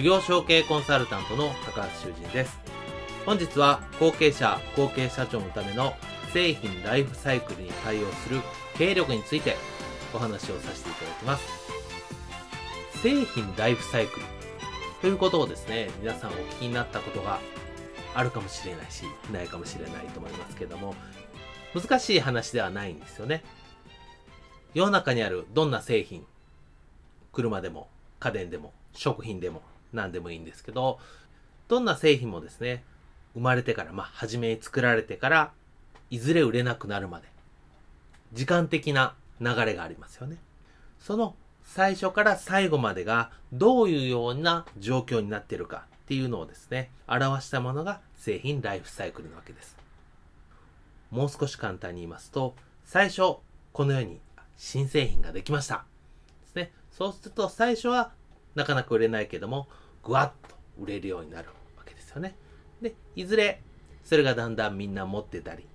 事業承継コンサルタントの高橋修人です。本日は後継者、後継社長のための製品ライフサイクルに対応する経営力についてお話をさせていただきます。製品ライフサイクルということをですね、皆さんお聞きになったことがあるかもしれないし、ないかもしれないと思いますけども、難しい話ではないんですよね。世の中にあるどんな製品、車でも家電でも食品でも何でもいいんですけど、どんな製品もですね、生まれてから、まあ、初めに作られてから、いずれ売れなくなるまで、時間的な流れがありますよね。その最初から最後までがどういうような状況になっているかっていうのをですね、表したものが製品ライフサイクルなわけです。もう少し簡単に言いますと、最初、このように新製品ができました。ですね。そうすると最初はなかなか売れないけども、ぐわっと売れるようになるわけですよね。で、いずれ、それがだんだんみんな持ってたり、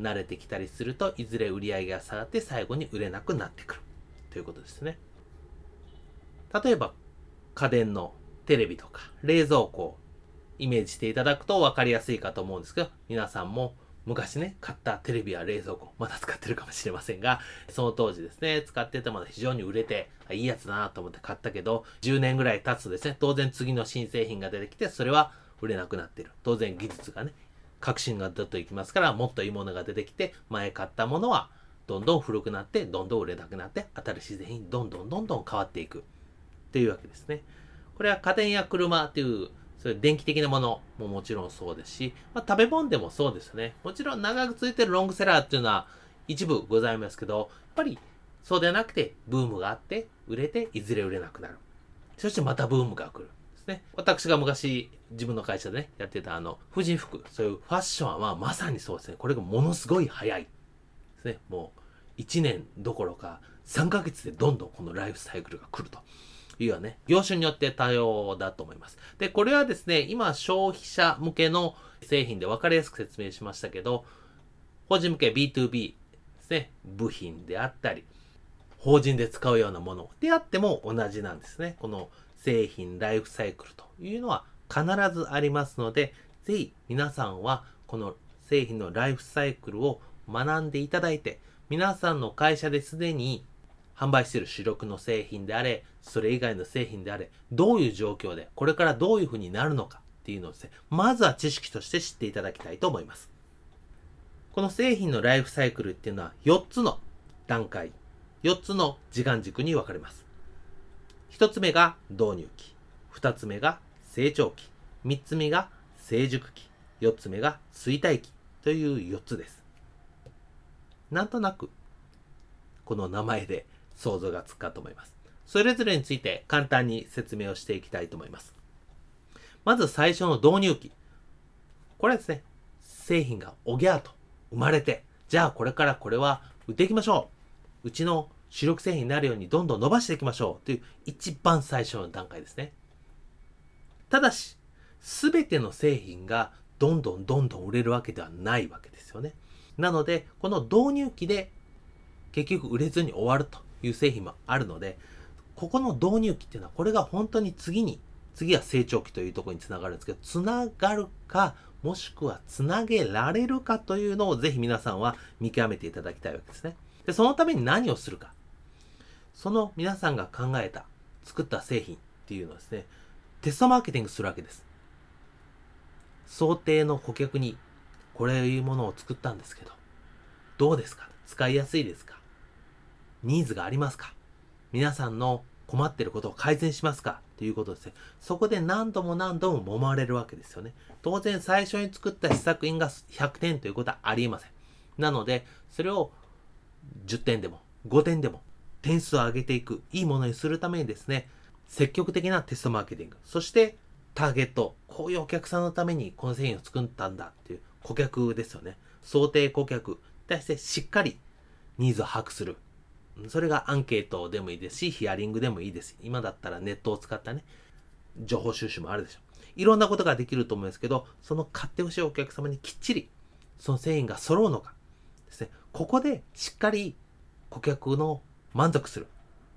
慣れてきたりするといずれ売り上げが下がって最後に売れなくなってくるということですね。例えば、家電のテレビとか冷蔵庫をイメージしていただくと分かりやすいかと思うんですけど、皆さんも昔ね、買ったテレビや冷蔵庫、まだ使ってるかもしれませんが、その当時ですね、使ってたもの非常に売れて、いいやつだなと思って買ったけど、10年ぐらい経つとですね、当然次の新製品が出てきて、それは売れなくなってる。当然技術がね、革新がどっといきますから、もっといいものが出てきて、前買ったものはどんどん古くなって、どんどん売れなくなって、新しい製品どんどんどんどん変わっていく。っていうわけですね。これは家電や車っていうそういう電気的なものももちろんそうですし、まあ、食べ物でもそうですね。もちろん長く続いてるロングセラーっていうのは一部ございますけど、やっぱりそうではなくて、ブームがあって、売れて、いずれ売れなくなる。そしてまたブームが来る。ですね。私が昔、自分の会社でね、やってたあの、婦人服、そういうファッションはまさにそうですね。これがものすごい早い。ですね。もう、1年どころか、3ヶ月でどんどんこのライフサイクルが来ると。いうはね、業種によって多様だと思います。で、これはですね、今消費者向けの製品で分かりやすく説明しましたけど、法人向け B2B ですね、部品であったり、法人で使うようなものであっても同じなんですね。この製品ライフサイクルというのは必ずありますので、ぜひ皆さんはこの製品のライフサイクルを学んでいただいて、皆さんの会社ですでに販売している主力の製品であれ、それ以外の製品であれ、どういう状況で、これからどういうふうになるのかっていうのをですね、まずは知識として知っていただきたいと思います。この製品のライフサイクルっていうのは4つの段階、4つの時間軸に分かれます。1つ目が導入期、2つ目が成長期、3つ目が成熟期、4つ目が衰退期という4つです。なんとなく、この名前で想像がつくかと思います。それぞれについて簡単に説明をしていきたいと思います。まず最初の導入期。これですね、製品がおぎゃーと生まれて、じゃあこれからこれは売っていきましょう。うちの主力製品になるようにどんどん伸ばしていきましょうという一番最初の段階ですね。ただし、すべての製品がどんどんどんどん売れるわけではないわけですよね。なので、この導入期で結局売れずに終わるという製品もあるので、ここの導入期っていうのは、これが本当に次に、次は成長期というところにつながるんですけど、つながるか、もしくはつなげられるかというのをぜひ皆さんは見極めていただきたいわけですね。で、そのために何をするか。その皆さんが考えた、作った製品っていうのをですね、テストマーケティングするわけです。想定の顧客にこれいうものを作ったんですけど、どうですか？使いやすいですか？ニーズがありますか？皆さんの困ってることを改善しますか？ということですね。そこで何度も何度も揉まれるわけですよね。当然最初に作った試作品が100点ということはありえません。なので、それを10点でも5点でも点数を上げていく、いいものにするためにですね、積極的なテストマーケティング、そしてターゲット、こういうお客さんのためにこの製品を作ったんだっていう顧客ですよね。想定顧客に対してしっかりニーズを把握する。それがアンケートでもいいですし、ヒアリングでもいいです。今だったらネットを使ったね、情報収集もあるでしょう。いろんなことができると思うんですけど、その買ってほしいお客様にきっちり、その製品が揃うのか、ですね。ここでしっかり顧客の満足する。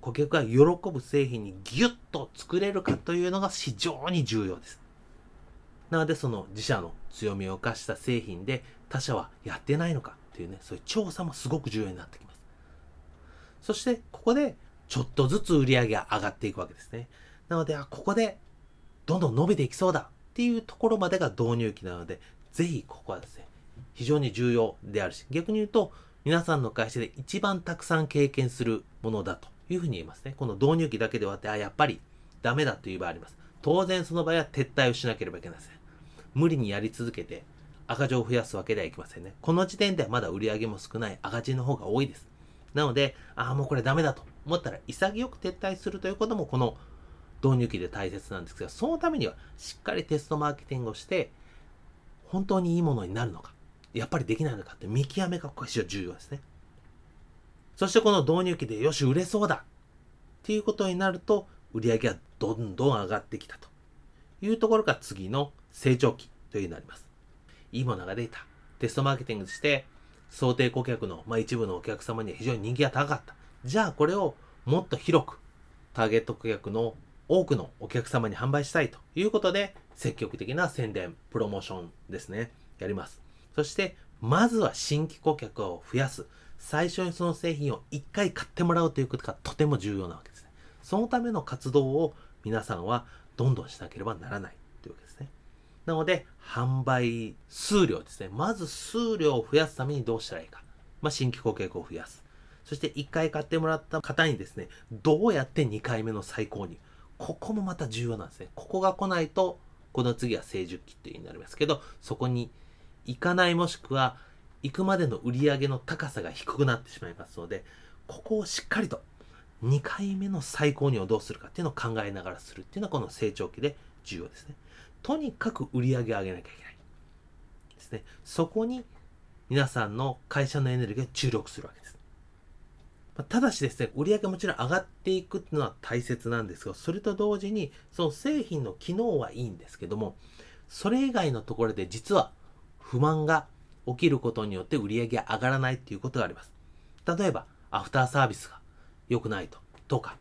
顧客が喜ぶ製品にギュッと作れるかというのが非常に重要です。なのでその自社の強みを生かした製品で他社はやってないのかっていうね、そういう調査もすごく重要になってきます。そしてここでちょっとずつ売り上げが上がっていくわけですね。なので、あ、ここでどんどん伸びていきそうだっていうところまでが導入期なので、ぜひここはですね、非常に重要であるし、逆に言うと、皆さんの会社で一番たくさん経験するものだというふうに言えますね。この導入期だけで終わって、あ、やっぱりダメだという場合あります。当然その場合は撤退をしなければいけません。無理にやり続けて赤字を増やすわけではいきませんね。この時点ではまだ売り上げも少ない赤字の方が多いです。なので、ああ、もうこれダメだと思ったら潔く撤退するということもこの導入期で大切なんですが、そのためにはしっかりテストマーケティングをして、本当にいいものになるのか、やっぱりできないのかって見極めがこれ非常に重要ですね。そしてこの導入期でよし、売れそうだっていうことになると、売り上げがどんどん上がってきたというところが次の成長期というになります。いいものが出た。テストマーケティングして、想定顧客の、まあ、一部のお客様には非常に人気が高かった。じゃあこれをもっと広く、ターゲット顧客の多くのお客様に販売したいということで、積極的な宣伝、プロモーションですね、やります。そして、まずは新規顧客を増やす。最初にその製品を1回買ってもらうということがとても重要なわけですね。そのための活動を皆さんはどんどんしなければならない。なので、販売数量ですね。まず数量を増やすためにどうしたらいいか。まあ、新規顧客を増やす。そして1回買ってもらった方にですね、どうやって2回目の再購入。ここもまた重要なんですね。ここが来ないと、この次は成熟期っていうになりますけど、そこに行かないもしくは、行くまでの売り上げの高さが低くなってしまいますので、ここをしっかりと2回目の再購入をどうするかっていうのを考えながらするっていうのはこの成長期で重要ですね。とにかく売り上げを上げなきゃいけない。ですね。そこに皆さんの会社のエネルギーを注力するわけです。ただしですね、売り上げもちろん上がっていくっていうのは大切なんですが、それと同時に、その製品の機能はいいんですけども、それ以外のところで実は不満が起きることによって売り上げ上がらないっていうことがあります。例えば、アフターサービスが良くないと。とか、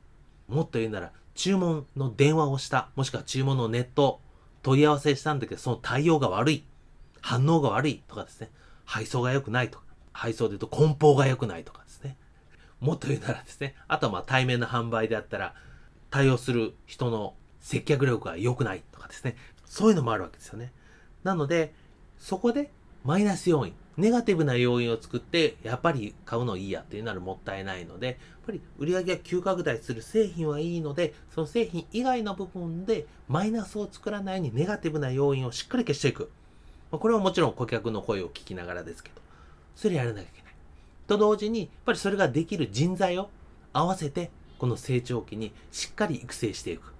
もっと言うなら、注文の電話をした、もしくは注文のネット、問い合わせしたんだけど、その対応が悪い、反応が悪いとかですね、配送が良くないとか、配送で言うと梱包が良くないとかですね、もっと言うならですね、あとはまあ対面の販売であったら、対応する人の接客力が良くないとかですね、そういうのもあるわけですよね。なので、そこでマイナス要因、ネガティブな要因を作って、やっぱり買うのいいやっていうならもったいないので、ぱり売り上げが急拡大する製品はいいので、その製品以外の部分でマイナスを作らないようにネガティブな要因をしっかり消していく。これはもちろん顧客の声を聞きながらですけど、それやらなきゃいけない。と同時に、やっぱりそれができる人材を合わせて、この成長期にしっかり育成していく。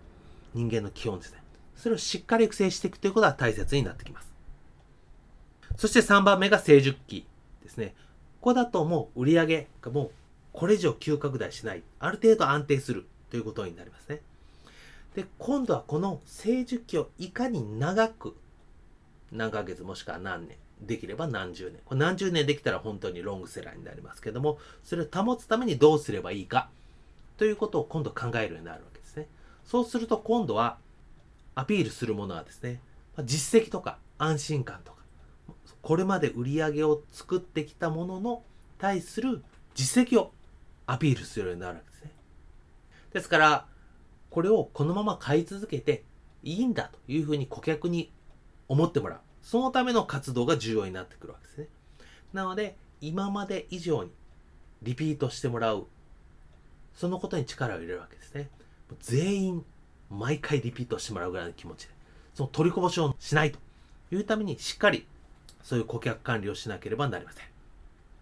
人間の基本ですね。それをしっかり育成していくということが大切になってきます。そして3番目が成熟期ですね。ここだともう売り上げがもうこれ以上急拡大しない。ある程度安定するということになりますね。で、今度はこの成熟期をいかに長く、何ヶ月もしくは何年、できれば何十年。これ何十年できたら本当にロングセラーになりますけども、それを保つためにどうすればいいかということを今度考えるようになるわけですね。そうすると今度はアピールするものはですね、実績とか安心感とか、これまで売り上げを作ってきたものの対する実績をアピールするようになるわけですね。ですから、これをこのまま買い続けていいんだというふうに顧客に思ってもらう。そのための活動が重要になってくるわけですね。なので、今まで以上にリピートしてもらう。そのことに力を入れるわけですね。全員、毎回リピートしてもらうぐらいの気持ちで。その取りこぼしをしないというために、しっかりそういう顧客管理をしなければなりません。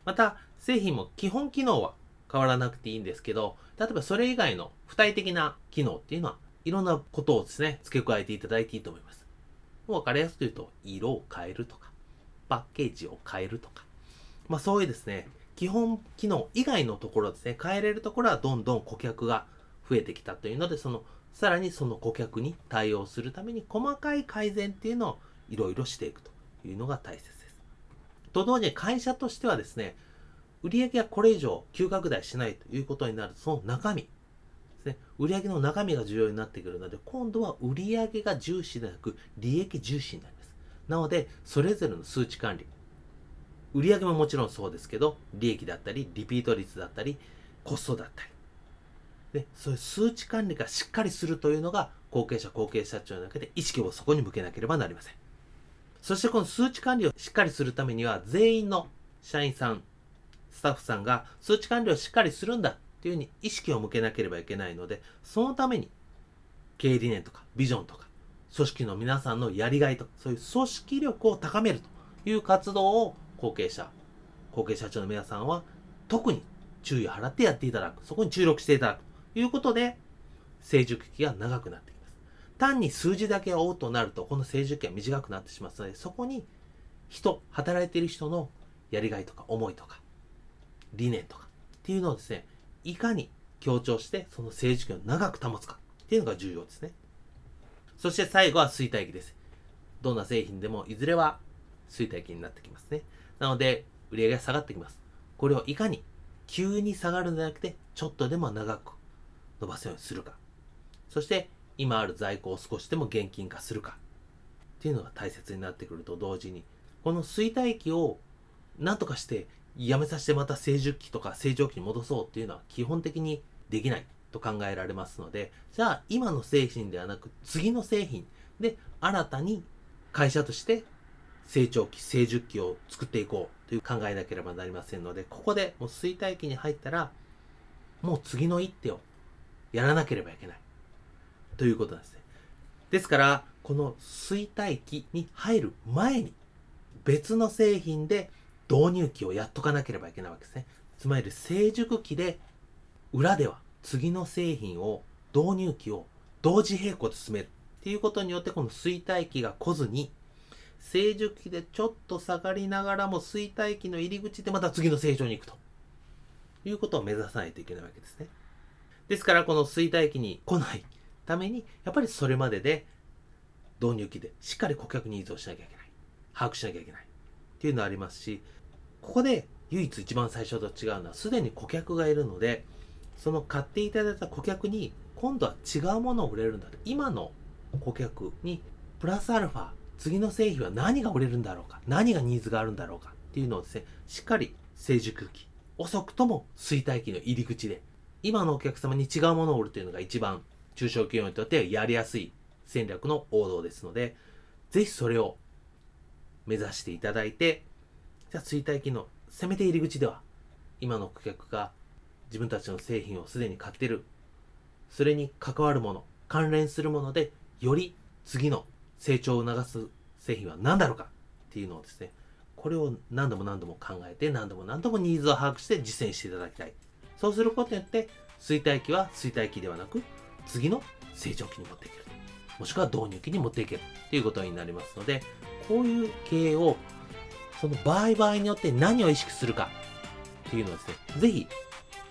また、製品も基本機能は変わらなくていいんですけど、例えばそれ以外の付帯的な機能っていうのは、いろんなことをですね、付け加えていただいていいと思います。もう分かりやすく言うと、色を変えるとか、パッケージを変えるとか、まあそういうですね、基本機能以外のところですね、変えれるところはどんどん顧客が増えてきたというので、その、さらにその顧客に対応するために細かい改善っていうのをいろいろしていくというのが大切です。と同時に会社としてはですね、売上がこれ以上急拡大しないということになると、その中身ですね、売上の中身が重要になってくるので、今度は売上が重視でなく、利益重視になります。なので、それぞれの数値管理、売上ももちろんそうですけど、利益だったり、リピート率だったり、コストだったり、でそういう数値管理がしっかりするというのが、後継者、後継社長の中で意識をそこに向けなければなりません。そしてこの数値管理をしっかりするためには、全員の社員さん、スタッフさんが数値管理をしっかりするんだっていうふうに意識を向けなければいけないので、そのために経営理念とかビジョンとか、組織の皆さんのやりがいとか、そういう組織力を高めるという活動を後継者、後継社長の皆さんは特に注意を払ってやっていただく。そこに注力していただく。ということで、成熟期が長くなってきます。単に数字だけを追うとなると、この成熟期は短くなってしまうので、そこに人、働いている人のやりがいとか思いとか、理念とかっていうのをですね、いかに強調してその政治権を長く保つかっていうのが重要ですね。そして最後は衰退期です。どんな製品でもいずれは衰退期になってきますね。なので、売り上げが下がってきます。これをいかに急に下がるんじゃなくて、ちょっとでも長く伸ばすようにするか。そして、今ある在庫を少しでも現金化するか。っていうのが大切になってくると同時に、この衰退期を何とかしてやめさせてまた成熟期とか正常期に戻そうっていうのは基本的にできないと考えられますので、じゃあ今の製品ではなく次の製品で新たに会社として成長期、成熟期を作っていこうという考えなければなりませんので、ここでもう衰退期に入ったら、もう次の一手をやらなければいけない。ということなんですね。ですから、この衰退期に入る前に、別の製品で導入期をやっとかなければいけないわけですね。つまり成熟期で裏では次の製品を導入期を同時並行で進めるっていうことによってこの衰退期が来ずに成熟期でちょっと下がりながらも衰退期の入り口でまた次の成長に行くということを目指さないといけないわけですね。ですからこの衰退期に来ないためにやっぱりそれまでで導入期でしっかり顧客ニーズをしなきゃいけない。把握しなきゃいけない。っていうのありますし、ここで唯一一番最初と違うのは、すでに顧客がいるので、その買っていただいた顧客に、今度は違うものを売れるんだ。今の顧客に、プラスアルファ、次の製品は何が売れるんだろうか、何がニーズがあるんだろうかっていうのをですね、しっかり成熟期、遅くとも衰退期の入り口で、今のお客様に違うものを売るというのが一番中小企業にとってはやりやすい戦略の王道ですので、ぜひそれを目指していただいて、じゃあ追体機能、せめて入り口では、今の顧客が自分たちの製品をすでに買ってる。それに関わるもの、関連するもので、より次の成長を促す製品は何だろうかっていうのをですね、これを何度も何度も考えて、何度も何度もニーズを把握して実践していただきたい。そうすることによって、衰退期は衰退期ではなく、次の成長期に持っていける。もしくは導入期に持っていけるということになりますので、こういう経営を、その場合場合によって何を意識するかっていうのをですね、ぜひ、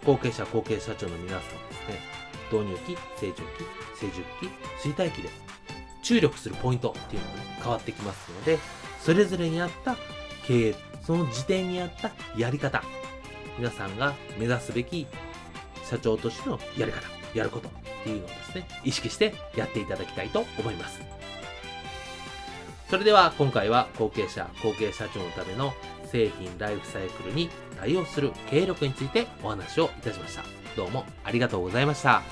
後継者、後継社長の皆さんですね、導入期、成長期、成熟期、衰退期で注力するポイントっていうのが、ね、変わってきますので、それぞれに合った経営、その時点に合ったやり方、皆さんが目指すべき社長としてのやり方、やることっていうのをですね、意識してやっていただきたいと思います。それでは今回は後継者、後継社長のための製品ライフサイクルに対応する経営力についてお話をいたしました。どうもありがとうございました。